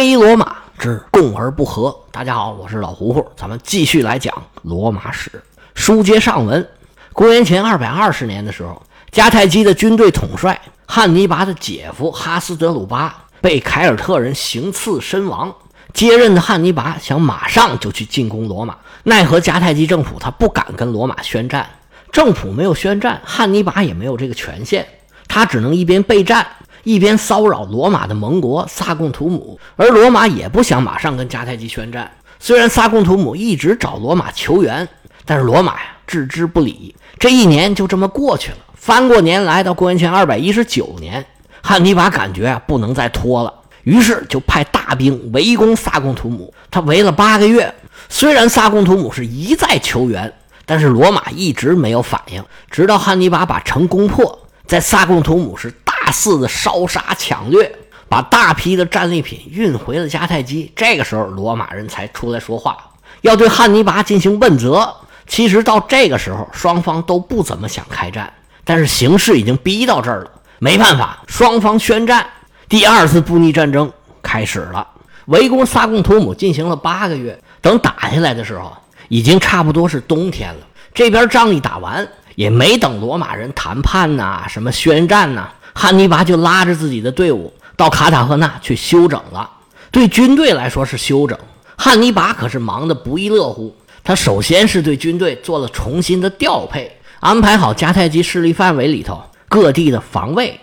非罗马之共而不和。大家好，我是老胡胡，咱们继续来讲罗马史。书接上文，公元前二百二十年的时候，迦太基的军队统帅汉尼拔的姐夫哈斯德鲁巴被凯尔特人行刺身亡。接任的汉尼拔想马上就去进攻罗马，奈何迦太基政府他不敢跟罗马宣战，政府没有宣战，汉尼拔也没有这个权限，他只能一边备战。一边骚扰罗马的盟国萨贡图姆，而罗马也不想马上跟迦太基宣战。虽然萨贡图姆一直找罗马求援，但是罗马呀置之不理。这一年就这么过去了。翻过年来到公元前二百一十九年，汉尼拔感觉啊不能再拖了，于是就派大兵围攻萨贡图姆。他围了八个月，虽然萨贡图姆是一再求援，但是罗马一直没有反应。直到汉尼拔把城攻破，在萨贡图姆是。大肆的烧杀抢掠，把大批的战利品运回了迦太基。这个时候，罗马人才出来说话，要对汉尼拔进行问责。其实到这个时候，双方都不怎么想开战，但是形势已经逼到这儿了，没办法，双方宣战。第二次布匿战争开始了，围攻萨贡图姆进行了八个月。等打下来的时候，已经差不多是冬天了。这边仗一打完，也没等罗马人谈判呐，什么宣战呐。汉尼拔就拉着自己的队伍到卡塔赫纳去休整了。对军队来说是休整，汉尼拔可是忙得不亦乐乎。他首先是对军队做了重新的调配，安排好迦太基势力范围里头各地的防卫，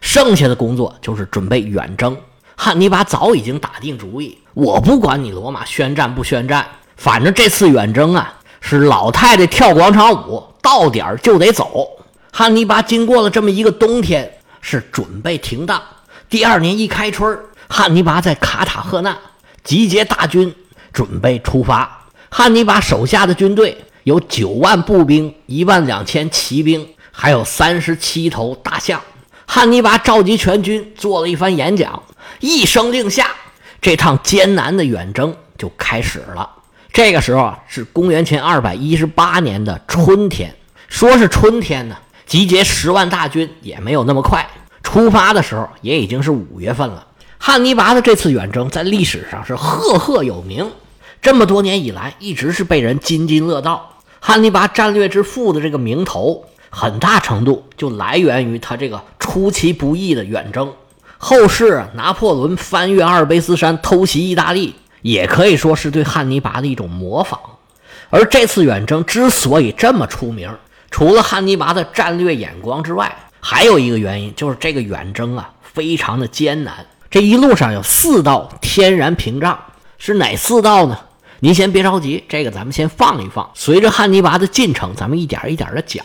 剩下的工作就是准备远征。汉尼拔早已经打定主意，我不管你罗马宣战不宣战，反正这次远征啊是老太太跳广场舞，到点儿就得走。汉尼拔经过了这么一个冬天。是准备停当。第二年一开春，汉尼拔在卡塔赫纳集结大军，准备出发。汉尼拔手下的军队有九万步兵、一万两千骑兵，还有三十七头大象。汉尼拔召集全军做了一番演讲，一声令下，这趟艰难的远征就开始了。这个时候啊，是公元前二百一十八年的春天。说是春天呢。集结十万大军也没有那么快，出发的时候也已经是五月份了。汉尼拔的这次远征在历史上是赫赫有名，这么多年以来一直是被人津津乐道。汉尼拔战略之父的这个名头，很大程度就来源于他这个出其不意的远征。后世拿破仑翻越阿尔卑斯山偷袭意大利，也可以说是对汉尼拔的一种模仿。而这次远征之所以这么出名，除了汉尼拔的战略眼光之外，还有一个原因就是这个远征啊非常的艰难。这一路上有四道天然屏障，是哪四道呢？您先别着急，这个咱们先放一放。随着汉尼拔的进程，咱们一点一点的讲。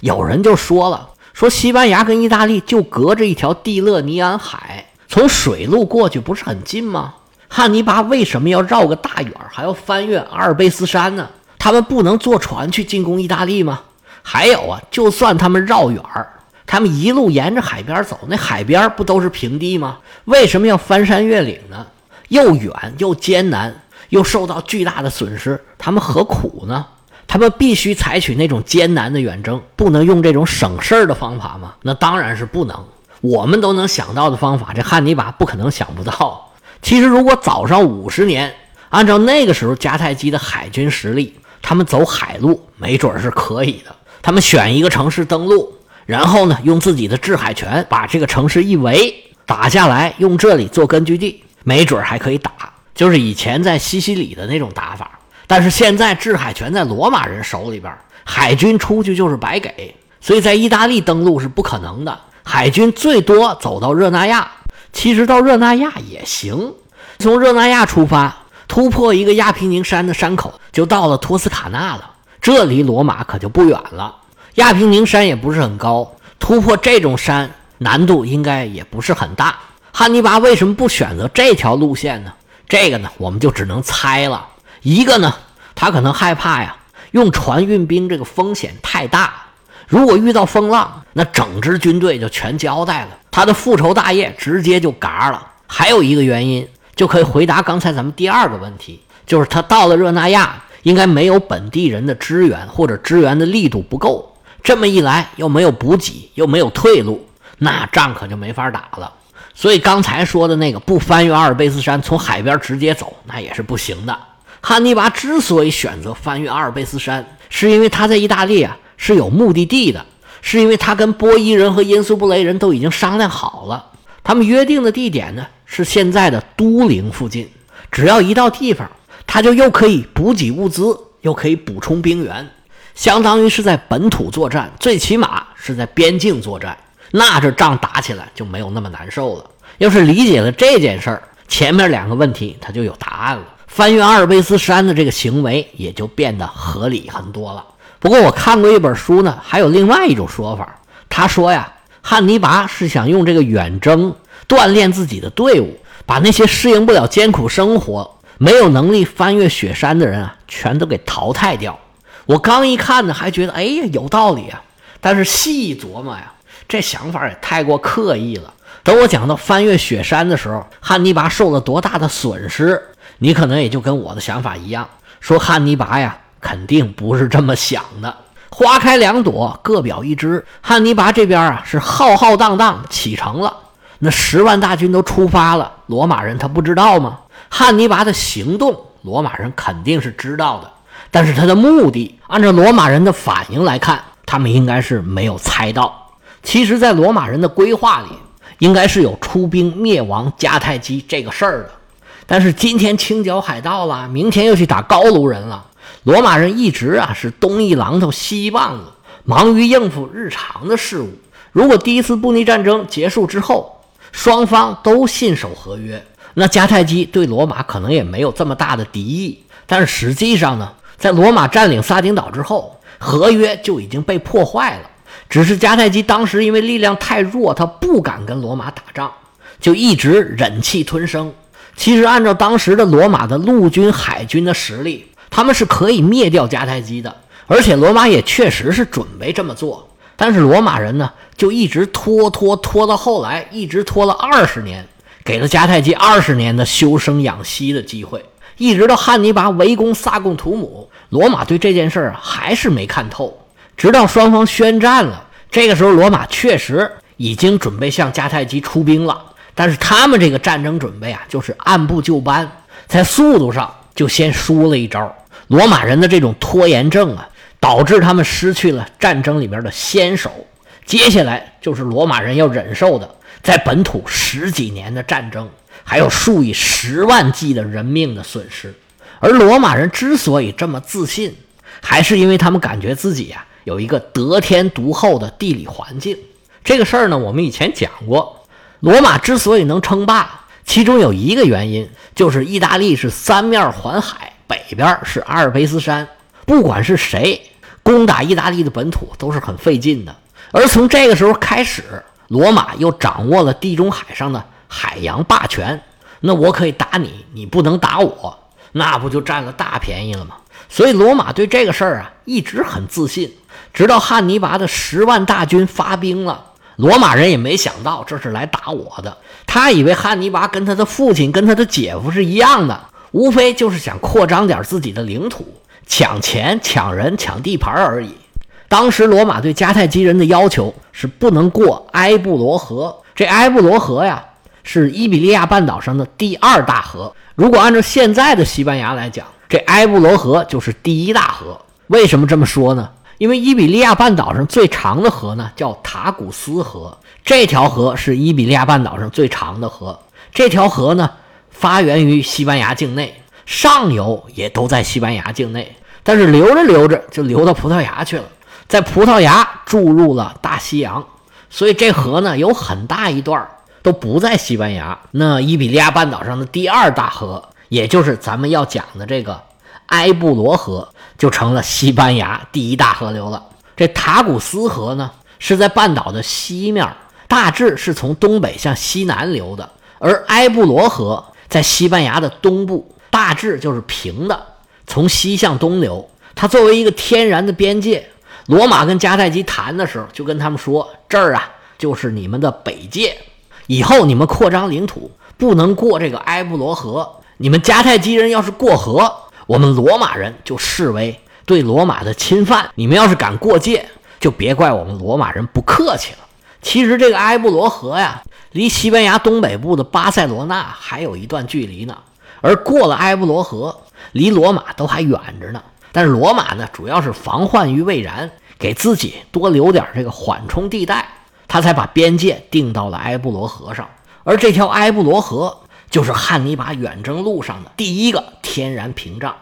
有人就说了，说西班牙跟意大利就隔着一条蒂勒尼安海，从水路过去不是很近吗？汉尼拔为什么要绕个大远，还要翻越阿尔卑斯山呢？他们不能坐船去进攻意大利吗？还有啊，就算他们绕远儿，他们一路沿着海边走，那海边不都是平地吗？为什么要翻山越岭呢？又远又艰难，又受到巨大的损失，他们何苦呢？他们必须采取那种艰难的远征，不能用这种省事儿的方法吗？那当然是不能。我们都能想到的方法，这汉尼拔不可能想不到。其实，如果早上五十年，按照那个时候迦太基的海军实力，他们走海路没准是可以的。他们选一个城市登陆，然后呢，用自己的制海权把这个城市一围打下来，用这里做根据地，没准还可以打，就是以前在西西里的那种打法。但是现在制海权在罗马人手里边，海军出去就是白给，所以在意大利登陆是不可能的。海军最多走到热那亚，其实到热那亚也行，从热那亚出发，突破一个亚平宁山的山口，就到了托斯卡纳了。这离罗马可就不远了，亚平宁山也不是很高，突破这种山难度应该也不是很大。汉尼拔为什么不选择这条路线呢？这个呢，我们就只能猜了。一个呢，他可能害怕呀，用船运兵这个风险太大，如果遇到风浪，那整支军队就全交代了，他的复仇大业直接就嘎了。还有一个原因，就可以回答刚才咱们第二个问题，就是他到了热那亚。应该没有本地人的支援，或者支援的力度不够。这么一来，又没有补给，又没有退路，那仗可就没法打了。所以刚才说的那个不翻越阿尔卑斯山，从海边直接走，那也是不行的。汉尼拔之所以选择翻越阿尔卑斯山，是因为他在意大利啊是有目的地的，是因为他跟波伊人和因苏布雷人都已经商量好了，他们约定的地点呢是现在的都灵附近。只要一到地方，他就又可以补给物资，又可以补充兵员，相当于是在本土作战，最起码是在边境作战。那这仗打起来就没有那么难受了。要是理解了这件事儿，前面两个问题他就有答案了。翻越阿尔卑斯山的这个行为也就变得合理很多了。不过我看过一本书呢，还有另外一种说法。他说呀，汉尼拔是想用这个远征锻炼自己的队伍，把那些适应不了艰苦生活、没有能力翻越雪山的人啊，全都给淘汰掉。我刚一看呢，还觉得哎呀有道理啊。但是细琢磨呀。这想法也太过刻意了。等我讲到翻越雪山的时候，汉尼拔受了多大的损失，你可能也就跟我的想法一样，说汉尼拔呀，肯定不是这么想的。花开两朵，各表一枝。汉尼拔这边啊，是浩浩荡荡启程了，那十万大军都出发了。罗马人他不知道吗？汉尼拔的行动，罗马人肯定是知道的，但是他的目的，按照罗马人的反应来看，他们应该是没有猜到。其实，在罗马人的规划里，应该是有出兵灭亡迦太基这个事儿的。但是今天清剿海盗了，明天又去打高卢人了。罗马人一直啊是东一榔头西一棒子，忙于应付日常的事务。如果第一次布匿战争结束之后，双方都信守合约，那迦太基对罗马可能也没有这么大的敌意。但是实际上呢，在罗马占领撒丁岛之后，合约就已经被破坏了。只是迦太基当时因为力量太弱，他不敢跟罗马打仗，就一直忍气吞声。其实按照当时的罗马的陆军、海军的实力，他们是可以灭掉迦太基的，而且罗马也确实是准备这么做。但是罗马人呢，就一直拖拖拖到后来，一直拖了二十年，给了迦太基二十年的休生养息的机会，一直到汉尼拔围攻萨贡图姆，罗马对这件事儿还是没看透。直到双方宣战了，这个时候罗马确实已经准备向迦太基出兵了。但是他们这个战争准备啊，就是按部就班，在速度上就先输了一招。罗马人的这种拖延症啊，导致他们失去了战争里边的先手。接下来就是罗马人要忍受的，在本土十几年的战争，还有数以十万计的人命的损失。而罗马人之所以这么自信，还是因为他们感觉自己呀。有一个得天独厚的地理环境，这个事儿呢，我们以前讲过。罗马之所以能称霸，其中有一个原因就是意大利是三面环海，北边是阿尔卑斯山，不管是谁攻打意大利的本土都是很费劲的。而从这个时候开始，罗马又掌握了地中海上的海洋霸权，那我可以打你，你不能打我，那不就占了大便宜了吗？所以罗马对这个事儿啊一直很自信。直到汉尼拔的十万大军发兵了，罗马人也没想到这是来打我的。他以为汉尼拔跟他的父亲、跟他的姐夫是一样的，无非就是想扩张点自己的领土，抢钱、抢人、抢地盘而已。当时罗马对迦太基人的要求是不能过埃布罗河。这埃布罗河呀，是伊比利亚半岛上的第二大河。如果按照现在的西班牙来讲，这埃布罗河就是第一大河。为什么这么说呢？因为伊比利亚半岛上最长的河呢，叫塔古斯河。这条河是伊比利亚半岛上最长的河。这条河呢，发源于西班牙境内，上游也都在西班牙境内。但是流着流着就流到葡萄牙去了，在葡萄牙注入了大西洋，所以这河呢有很大一段都不在西班牙。那伊比利亚半岛上的第二大河，也就是咱们要讲的这个埃布罗河。就成了西班牙第一大河流了。这塔古斯河呢，是在半岛的西面，大致是从东北向西南流的；而埃布罗河在西班牙的东部，大致就是平的，从西向东流。它作为一个天然的边界，罗马跟迦太基谈的时候，就跟他们说：“这儿啊，就是你们的北界，以后你们扩张领土不能过这个埃布罗河。你们迦太基人要是过河。”我们罗马人就视为对罗马的侵犯，你们要是敢过界，就别怪我们罗马人不客气了。其实这个埃布罗河呀，离西班牙东北部的巴塞罗那还有一段距离呢。而过了埃布罗河，离罗马都还远着呢。但是罗马呢，主要是防患于未然，给自己多留点这个缓冲地带，他才把边界定到了埃布罗河上。而这条埃布罗河就是汉尼拔远征路上的第一个天然屏障。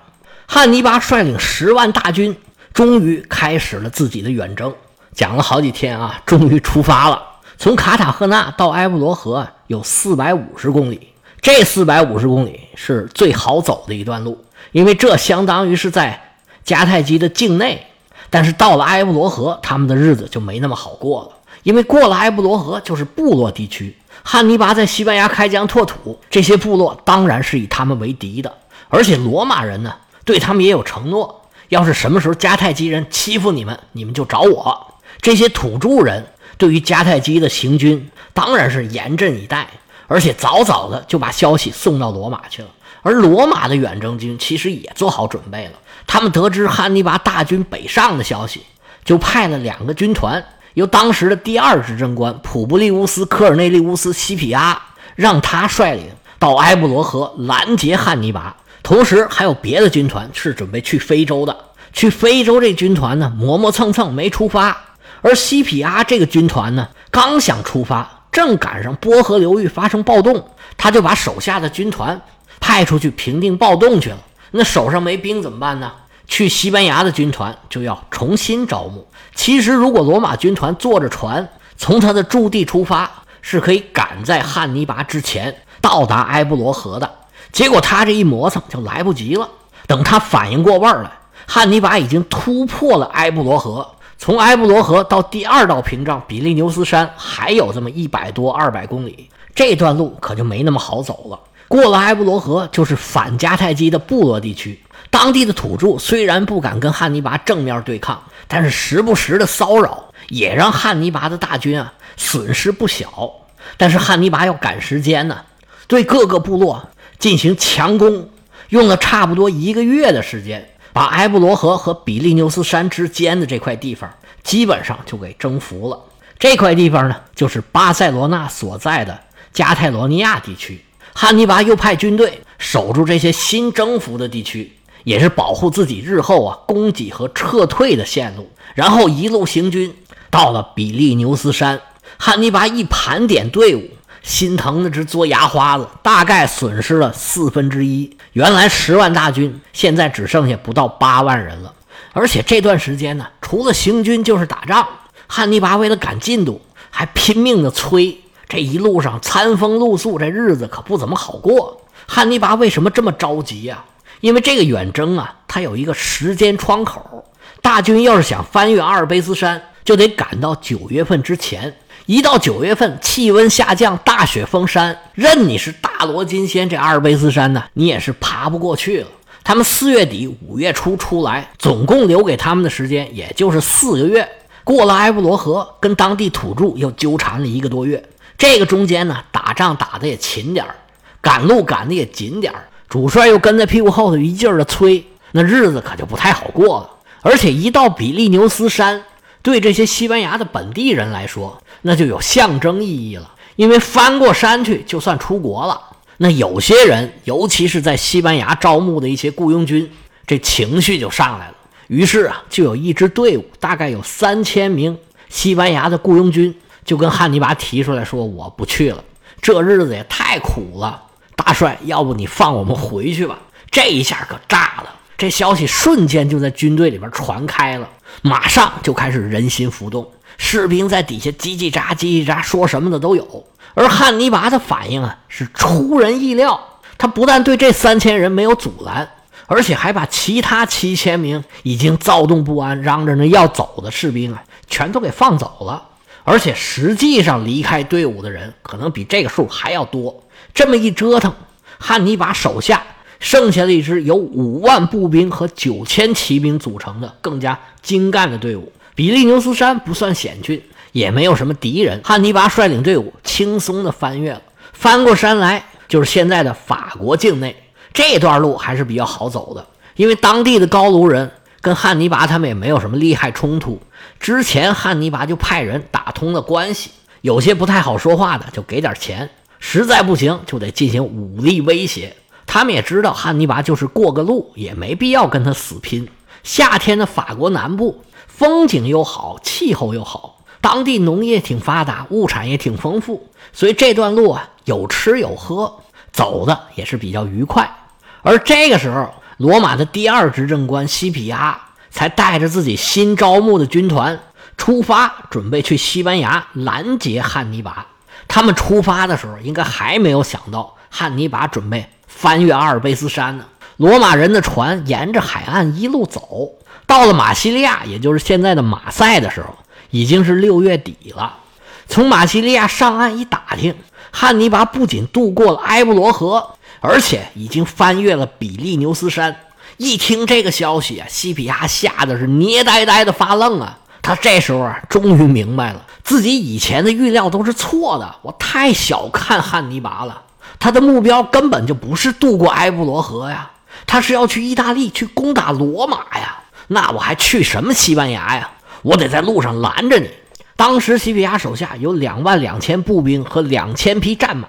汉尼拔率领十万大军，终于开始了自己的远征。讲了好几天啊，终于出发了。从卡塔赫纳到埃布罗河有四百五十公里，这四百五十公里是最好走的一段路，因为这相当于是在迦太基的境内。但是到了埃布罗河，他们的日子就没那么好过了，因为过了埃布罗河就是部落地区。汉尼拔在西班牙开疆拓土，这些部落当然是以他们为敌的。而且罗马人呢，对他们也有承诺：要是什么时候迦太基人欺负你们，你们就找我。这些土著人对于迦太基的行军当然是严阵以待，而且早早的就把消息送到罗马去了。而罗马的远征军其实也做好准备了，他们得知汉尼拔大军北上的消息，就派了两个军团。由当时的第二执政官普布利乌斯·科尔内利乌斯·西皮阿让他率领到埃布罗河拦截汉尼拔，同时还有别的军团是准备去非洲的。去非洲这军团呢磨磨蹭蹭没出发，而西皮阿这个军团呢刚想出发，正赶上波河流域发生暴动，他就把手下的军团派出去平定暴动去了。那手上没兵怎么办呢？去西班牙的军团就要重新招募。其实，如果罗马军团坐着船从他的驻地出发，是可以赶在汉尼拔之前到达埃布罗河的。结果他这一磨蹭就来不及了。等他反应过味儿来，汉尼拔已经突破了埃布罗河。从埃布罗河到第二道屏障比利牛斯山还有这么一百多二百公里，这段路可就没那么好走了。过了埃布罗河，就是反迦太基的部落地区。当地的土著虽然不敢跟汉尼拔正面对抗，但是时不时的骚扰也让汉尼拔的大军啊损失不小。但是汉尼拔要赶时间呢，对各个部落进行强攻，用了差不多一个月的时间，把埃布罗河和比利牛斯山之间的这块地方基本上就给征服了。这块地方呢，就是巴塞罗那所在的加泰罗尼亚地区。汉尼拔又派军队守住这些新征服的地区。也是保护自己日后啊供给和撤退的线路，然后一路行军到了比利牛斯山。汉尼拔一盘点队伍，心疼的直嘬牙花子，大概损失了四分之一。原来十万大军，现在只剩下不到八万人了。而且这段时间呢，除了行军就是打仗。汉尼拔为了赶进度，还拼命的催。这一路上餐风露宿，这日子可不怎么好过。汉尼拔为什么这么着急呀？因为这个远征啊，它有一个时间窗口。大军要是想翻越阿尔卑斯山，就得赶到九月份之前。一到九月份，气温下降，大雪封山，任你是大罗金仙，这阿尔卑斯山呢，你也是爬不过去了。他们四月底五月初出来，总共留给他们的时间也就是四个月。过了埃布罗河，跟当地土著又纠缠了一个多月。这个中间呢，打仗打的也勤点儿，赶路赶的也紧点儿。主帅又跟在屁股后头一劲儿的催，那日子可就不太好过了。而且一到比利牛斯山，对这些西班牙的本地人来说，那就有象征意义了。因为翻过山去，就算出国了。那有些人，尤其是在西班牙招募的一些雇佣军，这情绪就上来了。于是啊，就有一支队伍，大概有三千名西班牙的雇佣军，就跟汉尼拔提出来说：“我不去了，这日子也太苦了。”大帅，要不你放我们回去吧？这一下可炸了，这消息瞬间就在军队里边传开了，马上就开始人心浮动，士兵在底下叽叽喳叽叽喳，说什么的都有。而汉尼拔的反应啊，是出人意料，他不但对这三千人没有阻拦，而且还把其他七千名已经躁动不安、嚷着呢要走的士兵啊，全都给放走了。而且实际上离开队伍的人，可能比这个数还要多。这么一折腾，汉尼拔手下剩下了一支由五万步兵和九千骑兵组成的更加精干的队伍。比利牛斯山不算险峻，也没有什么敌人。汉尼拔率领队伍轻松地翻越了，翻过山来就是现在的法国境内。这段路还是比较好走的，因为当地的高卢人跟汉尼拔他们也没有什么利害冲突。之前汉尼拔就派人打通了关系。有些不太好说话的就给点钱，实在不行就得进行武力威胁。他们也知道汉尼拔就是过个路，也没必要跟他死拼。夏天的法国南部风景又好，气候又好，当地农业挺发达，物产也挺丰富，所以这段路啊有吃有喝，走的也是比较愉快。而这个时候，罗马的第二执政官西皮亚才带着自己新招募的军团出发，准备去西班牙拦截汉尼拔。他们出发的时候，应该还没有想到汉尼拔准备翻越阿尔卑斯山呢。罗马人的船沿着海岸一路走，到了马西利亚，也就是现在的马赛的时候，已经是六月底了。从马西利亚上岸一打听，汉尼拔不仅渡过了埃布罗河，而且已经翻越了比利牛斯山。一听这个消息啊，西皮亚吓得是捏呆呆的发愣啊！他这时候啊，终于明白了，自己以前的预料都是错的，我太小看汉尼拔了。他的目标根本就不是渡过埃布罗河呀，他是要去意大利去攻打罗马呀。那我还去什么西班牙呀？我得在路上拦着你。当时西皮亚手下有两万两千步兵和两千匹战马，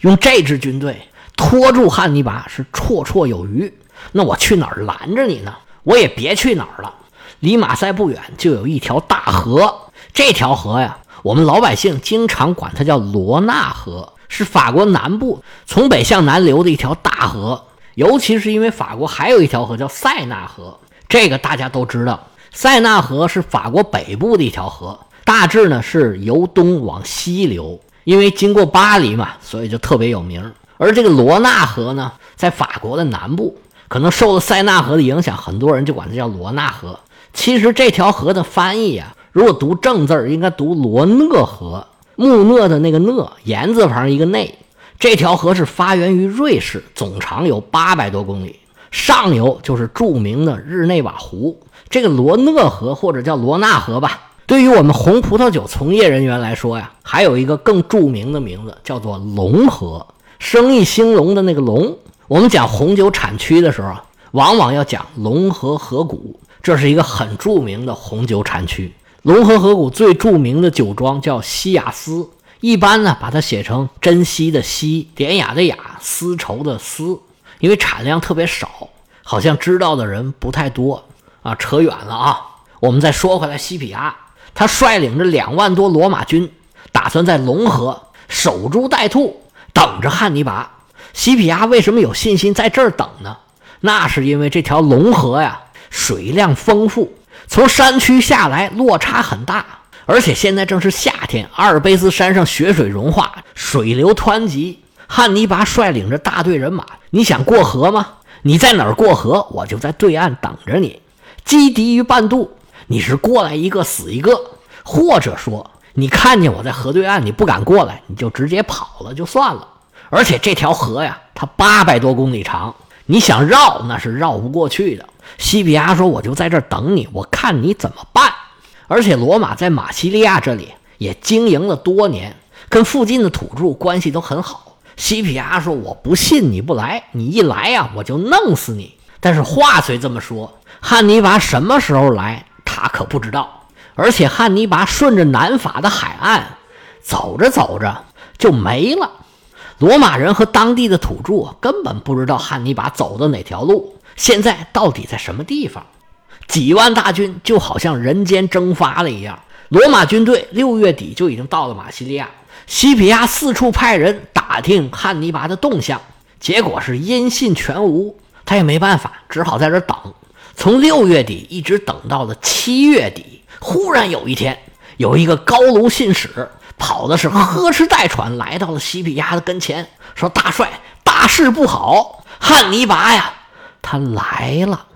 用这支军队拖住汉尼拔是绰绰有余。那我去哪儿拦着你呢？我也别去哪儿了。离马赛不远就有一条大河，这条河呀，我们老百姓经常管它叫罗纳河，是法国南部从北向南流的一条大河。尤其是因为法国还有一条河叫塞纳河，这个大家都知道。塞纳河是法国北部的一条河，大致呢是由东往西流，因为经过巴黎嘛，所以就特别有名。而这个罗纳河呢，在法国的南部。可能受了塞纳河的影响，很多人就管它叫罗纳河。其实这条河的翻译啊，如果读正字儿，应该读罗讷河。木讷的那个讷，言字旁一个内。这条河是发源于瑞士，总长有八百多公里，上游就是著名的日内瓦湖。这个罗讷河或者叫罗纳河吧，对于我们红葡萄酒从业人员来说呀，还有一个更著名的名字，叫做龙河，生意兴隆的那个龙。我们讲红酒产区的时候，往往要讲龙河河谷，这是一个很著名的红酒产区。龙河河谷最著名的酒庄叫西雅斯，一般呢把它写成珍惜的惜，典雅的雅，丝绸的丝，因为产量特别少，好像知道的人不太多啊。扯远了啊，我们再说回来，西皮亚他率领着两万多罗马军，打算在龙河守株待兔，等着汉尼拔。西皮亚为什么有信心在这儿等呢？那是因为这条龙河呀，水量丰富，从山区下来落差很大，而且现在正是夏天，阿尔卑斯山上雪水融化，水流湍急。汉尼拔率领着大队人马，你想过河吗？你在哪儿过河，我就在对岸等着你，击敌于半渡。你是过来一个死一个，或者说你看见我在河对岸，你不敢过来，你就直接跑了就算了。而且这条河呀，它八百多公里长，你想绕那是绕不过去的。西比亚说：“我就在这儿等你，我看你怎么办。”而且罗马在马西利亚这里也经营了多年，跟附近的土著关系都很好。西皮亚说：“我不信你不来，你一来呀，我就弄死你。”但是话虽这么说，汉尼拔什么时候来，他可不知道。而且汉尼拔顺着南法的海岸走着走着就没了。罗马人和当地的土著根本不知道汉尼拔走的哪条路，现在到底在什么地方？几万大军就好像人间蒸发了一样。罗马军队六月底就已经到了马西利亚，西皮亚四处派人打听汉尼拔的动向，结果是音信全无。他也没办法，只好在这等。从六月底一直等到了七月底，忽然有一天，有一个高卢信使。跑的是呵哧带喘，来到了西皮亚的跟前，说：“大帅，大事不好！汉尼拔呀，他来了。”